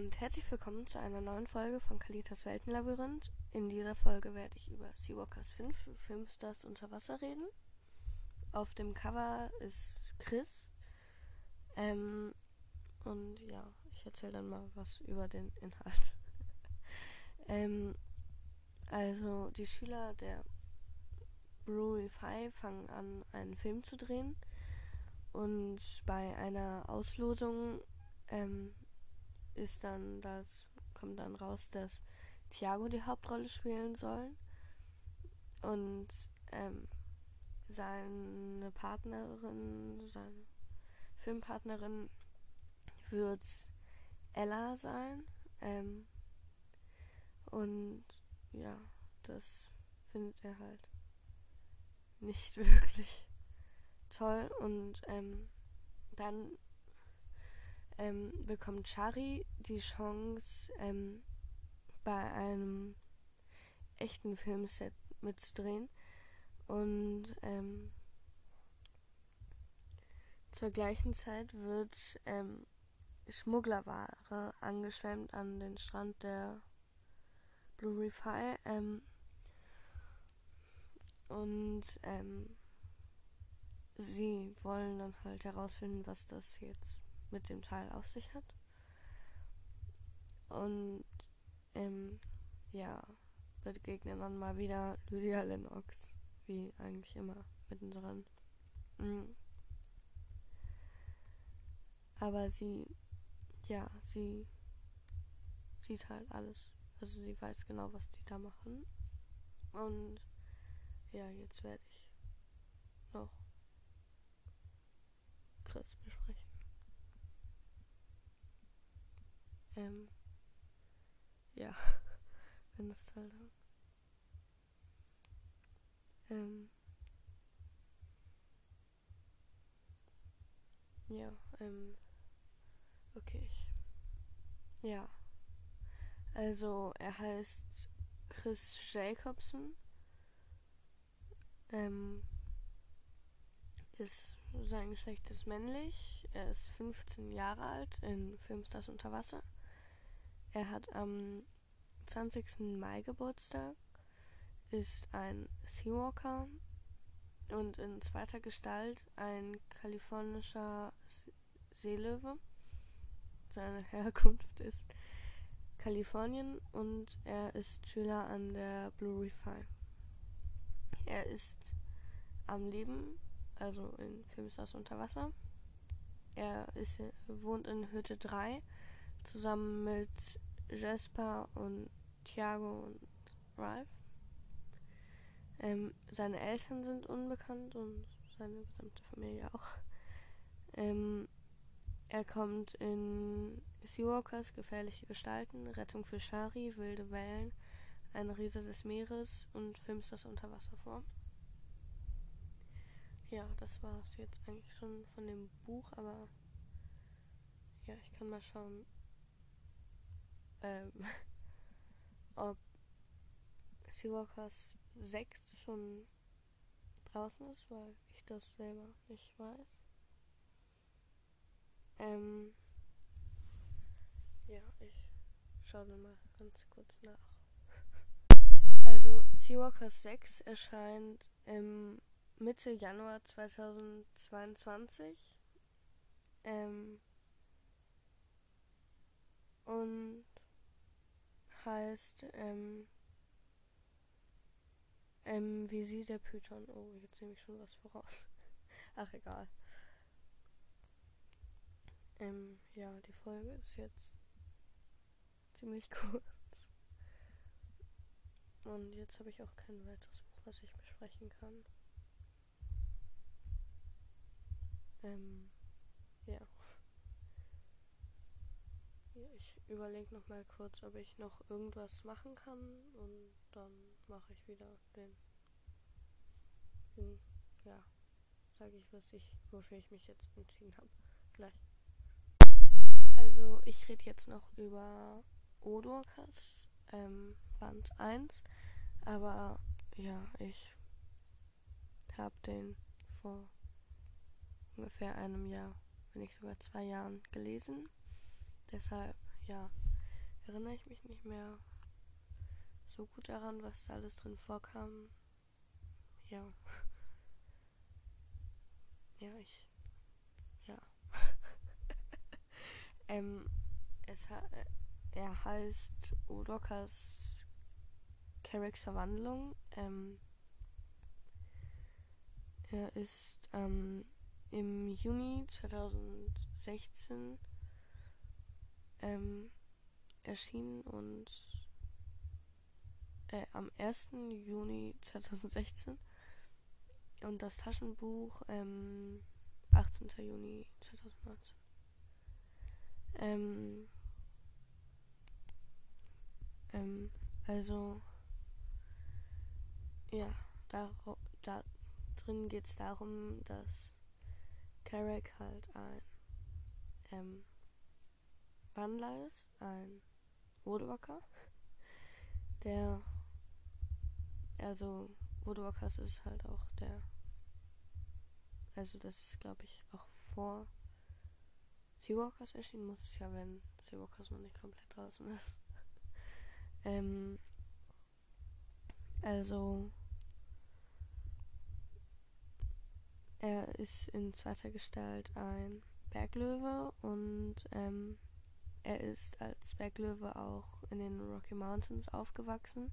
und herzlich willkommen zu einer neuen Folge von Kalitas Weltenlabyrinth. In dieser Folge werde ich über Seawalkers 5 Filmstars unter Wasser reden. Auf dem Cover ist Chris. Ähm, und ja, ich erzähle dann mal was über den Inhalt. ähm, also die Schüler der Brewery 5 fangen an, einen Film zu drehen. Und bei einer Auslosung ähm, ist dann das, kommt dann raus, dass Thiago die Hauptrolle spielen soll. Und ähm, seine Partnerin, seine Filmpartnerin wird Ella sein. Ähm, und ja, das findet er halt nicht wirklich toll. Und ähm, dann ähm, bekommt Chari die Chance, ähm, bei einem echten Filmset mitzudrehen. Und ähm, zur gleichen Zeit wird ähm, Schmugglerware angeschwemmt an den Strand der Blue Refi. Ähm, und ähm, sie wollen dann halt herausfinden, was das jetzt mit dem Teil auf sich hat. Und ähm, ja, begegnen dann mal wieder Lydia Lennox, wie eigentlich immer mittendrin. Mhm. Aber sie, ja, sie sieht halt alles. Also sie weiß genau, was die da machen. Und ja, jetzt werde ich noch Chris besprechen. Ähm, ja, wenn das Teil dann. Ähm, ja, ähm, okay. Ja. Also, er heißt Chris Jacobson. Ähm, ist sein Geschlecht ist männlich. Er ist 15 Jahre alt in Filmstars unter Wasser. Er hat am 20. Mai Geburtstag, ist ein Seawalker und in zweiter Gestalt ein kalifornischer Seelöwe. Seine Herkunft ist Kalifornien und er ist Schüler an der Blue Refi. Er ist am Leben, also in Filmstars unter Wasser. Er ist, wohnt in Hütte 3 zusammen mit Jasper und Thiago und Ralph. Ähm, seine Eltern sind unbekannt und seine gesamte Familie auch. Ähm, er kommt in Seawalkers, gefährliche Gestalten, Rettung für Shari, wilde Wellen, ein Riese des Meeres und Filmstars unter Wasser vor. Ja, das war es jetzt eigentlich schon von dem Buch, aber ja, ich kann mal schauen, ähm, ob Seawalkers 6 schon draußen ist, weil ich das selber nicht weiß. Ähm, ja, ich schaue mal ganz kurz nach. Also Seawalkers 6 erscheint im Mitte Januar 2022. Ähm, und heißt ähm, ähm, wie sie der Python. Oh, jetzt nehme ich schon was voraus. Ach, egal. Ähm, ja, die Folge ist jetzt ziemlich kurz. Und jetzt habe ich auch kein weiteres Buch, was ich besprechen kann. Ähm, ja. Überlege noch mal kurz, ob ich noch irgendwas machen kann und dann mache ich wieder den, den ja, sage ich, was ich, wofür ich mich jetzt entschieden habe. Gleich. Also ich rede jetzt noch über Odorkas, ähm, Band 1, aber ja, ich habe den vor ungefähr einem Jahr, wenn nicht sogar zwei Jahren gelesen. Deshalb, ja, erinnere ich mich nicht mehr so gut daran, was da alles drin vorkam. Ja. Ja, ich. Ja. ähm, es ha äh, er heißt Odokas Carricks Verwandlung. Ähm, er ist ähm, im Juni 2016 ähm, erschienen und äh, am 1. Juni 2016 und das Taschenbuch ähm, 18. Juni 2019. Ähm, ähm, also ja, da, da drin geht es darum, dass Carrick halt ein ähm, Wandler ist, ein Woodwalker, der also Woodwalkers ist halt auch der also das ist glaube ich auch vor Seawalkers erschienen muss es ja, wenn Seawalkers noch nicht komplett draußen ist. ähm, also er ist in zweiter Gestalt ein Berglöwe und ähm, er ist als Berglöwe auch in den Rocky Mountains aufgewachsen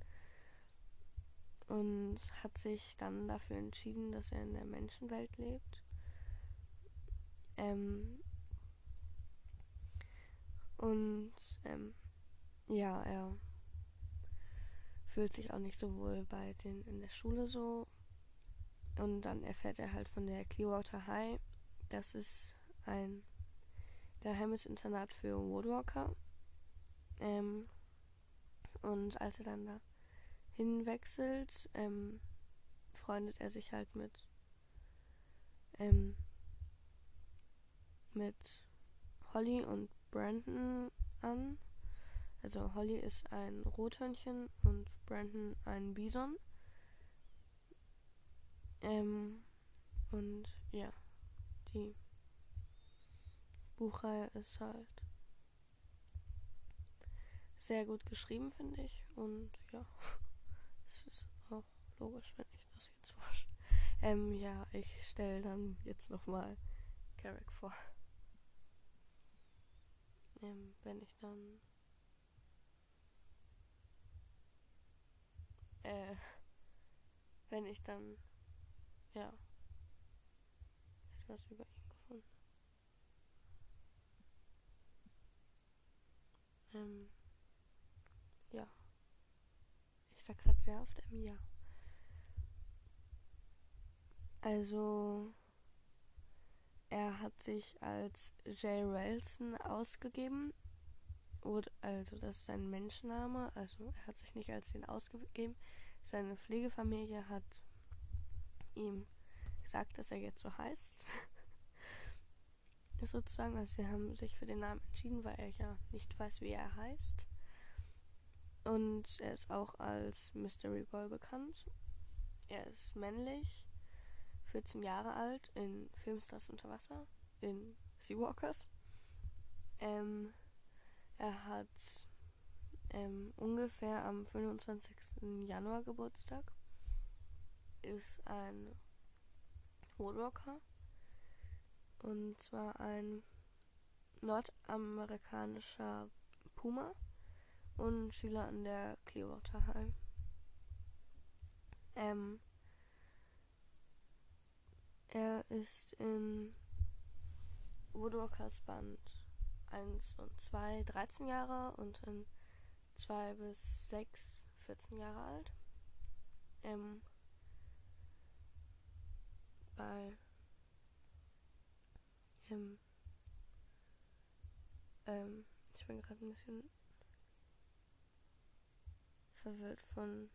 und hat sich dann dafür entschieden, dass er in der Menschenwelt lebt. Ähm, und ähm, ja, er fühlt sich auch nicht so wohl bei den in der Schule so. Und dann erfährt er halt von der Clearwater High. Das ist ein geheimes Internat für Woodwalker. Ähm, und als er dann da hinwechselt, ähm, freundet er sich halt mit ähm, mit Holly und Brandon an. Also Holly ist ein Rothörnchen und Brandon ein Bison. Ähm, und ja, die Buchreihe ist halt sehr gut geschrieben, finde ich. Und ja, es ist auch logisch, wenn ich das jetzt vorstelle. Ähm, ja, ich stelle dann jetzt nochmal Carrick vor. Ähm, wenn ich dann äh, wenn ich dann ja etwas über ihn gefunden Ähm, ja. Ich sag gerade sehr oft Ja. Also, er hat sich als Jay Relson ausgegeben. Und, also, das ist sein Menschenname. Also, er hat sich nicht als den ausgegeben. Seine Pflegefamilie hat ihm gesagt, dass er jetzt so heißt. sozusagen. Also sie haben sich für den Namen entschieden, weil er ja nicht weiß, wie er heißt. Und er ist auch als Mystery Boy bekannt. Er ist männlich, 14 Jahre alt, in Filmstars unter Wasser, in Seawalkers. Ähm, er hat ähm, ungefähr am 25. Januar Geburtstag. Ist ein Woodwalker und zwar ein nordamerikanischer Puma und Schüler an der Clearwater High. Ähm, er ist in Woodwalkers Band 1 und 2 13 Jahre und in 2 bis 6 14 Jahre alt. Ähm, bei ähm, ähm, ich bin gerade ein bisschen verwirrt von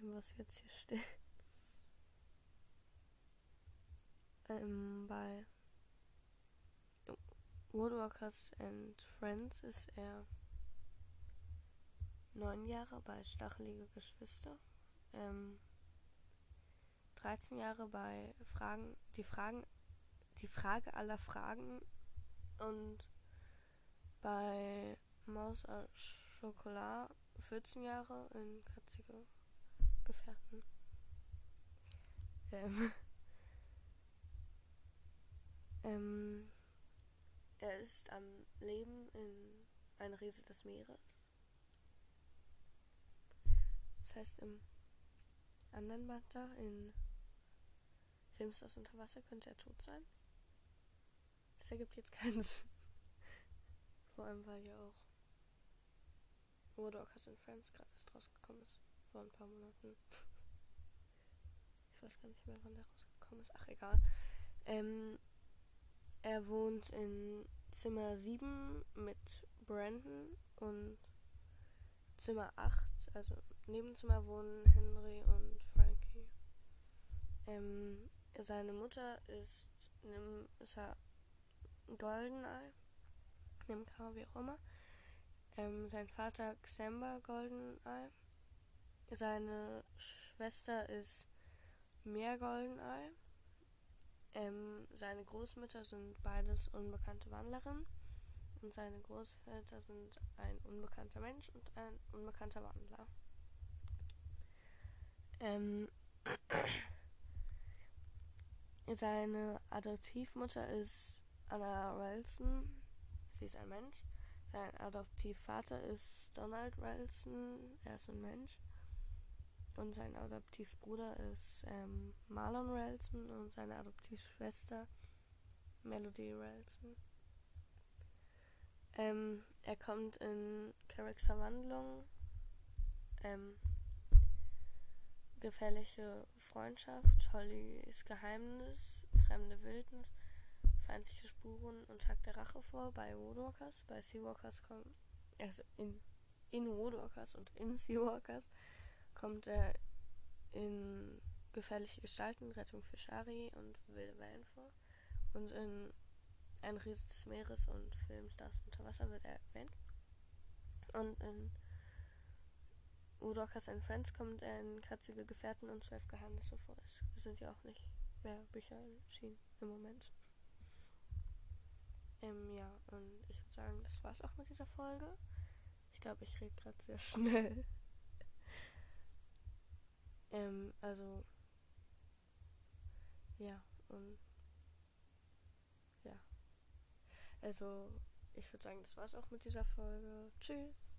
dem, was jetzt hier steht. Ähm, bei Woodwalkers and Friends ist er neun Jahre bei Stachelige Geschwister. Ähm, 13 Jahre bei Fragen, die Fragen die Frage aller Fragen und bei Maus Schokolade 14 Jahre in kratzige Gefährten. Ähm, ähm, er ist am Leben in einer Riese des Meeres. Das heißt, im anderen Band da, in Filmstars unter Wasser, könnte er tot sein. Das ergibt jetzt keinen Sinn. Vor allem, weil ja auch Woodwalkers and Friends gerade erst rausgekommen ist. Vor ein paar Monaten. Ich weiß gar nicht mehr, wann der rausgekommen ist. Ach, egal. Ähm, er wohnt in Zimmer 7 mit Brandon und Zimmer 8, also Nebenzimmer wohnen Henry und Frankie. Ähm, seine Mutter ist, ist er Goldeneye, nimm K, wie auch immer. Ähm, sein Vater Xamba Goldeneye. Seine Schwester ist Meer Goldeneye. Ähm, seine Großmütter sind beides unbekannte Wandlerinnen und seine Großväter sind ein unbekannter Mensch und ein unbekannter Wandler. Ähm, seine Adoptivmutter ist Anna Ralston. Sie ist ein Mensch. Sein Adoptivvater ist Donald Ralston. Er ist ein Mensch. Und sein Adoptivbruder ist ähm, Marlon Ralston und seine Adoptivschwester Melody Ralston. Ähm, er kommt in Carricks Verwandlung. Ähm, gefährliche Freundschaft, Hollys Geheimnis, fremde Wildnis, feindliche Spuren und Tag der Rache vor bei Woodwalkers. Bei Seawalkers kommt, also in, in Woodwalkers und in Seawalkers kommt er in gefährliche Gestalten, Rettung für Shari und wilde Wellen vor. Und in Ein Riese des Meeres und Filmstars unter Wasser wird er erwähnt. Und in Udorkas and Friends kommt er in Kratzige Gefährten und Zwölf Geheimnisse vor. Es sind ja auch nicht mehr Bücher erschienen im Moment. Ähm, ja, und ich würde sagen, das war's auch mit dieser Folge. Ich glaube, ich rede gerade sehr schnell. ähm, also, ja, und ja. Also, ich würde sagen, das war's auch mit dieser Folge. Tschüss.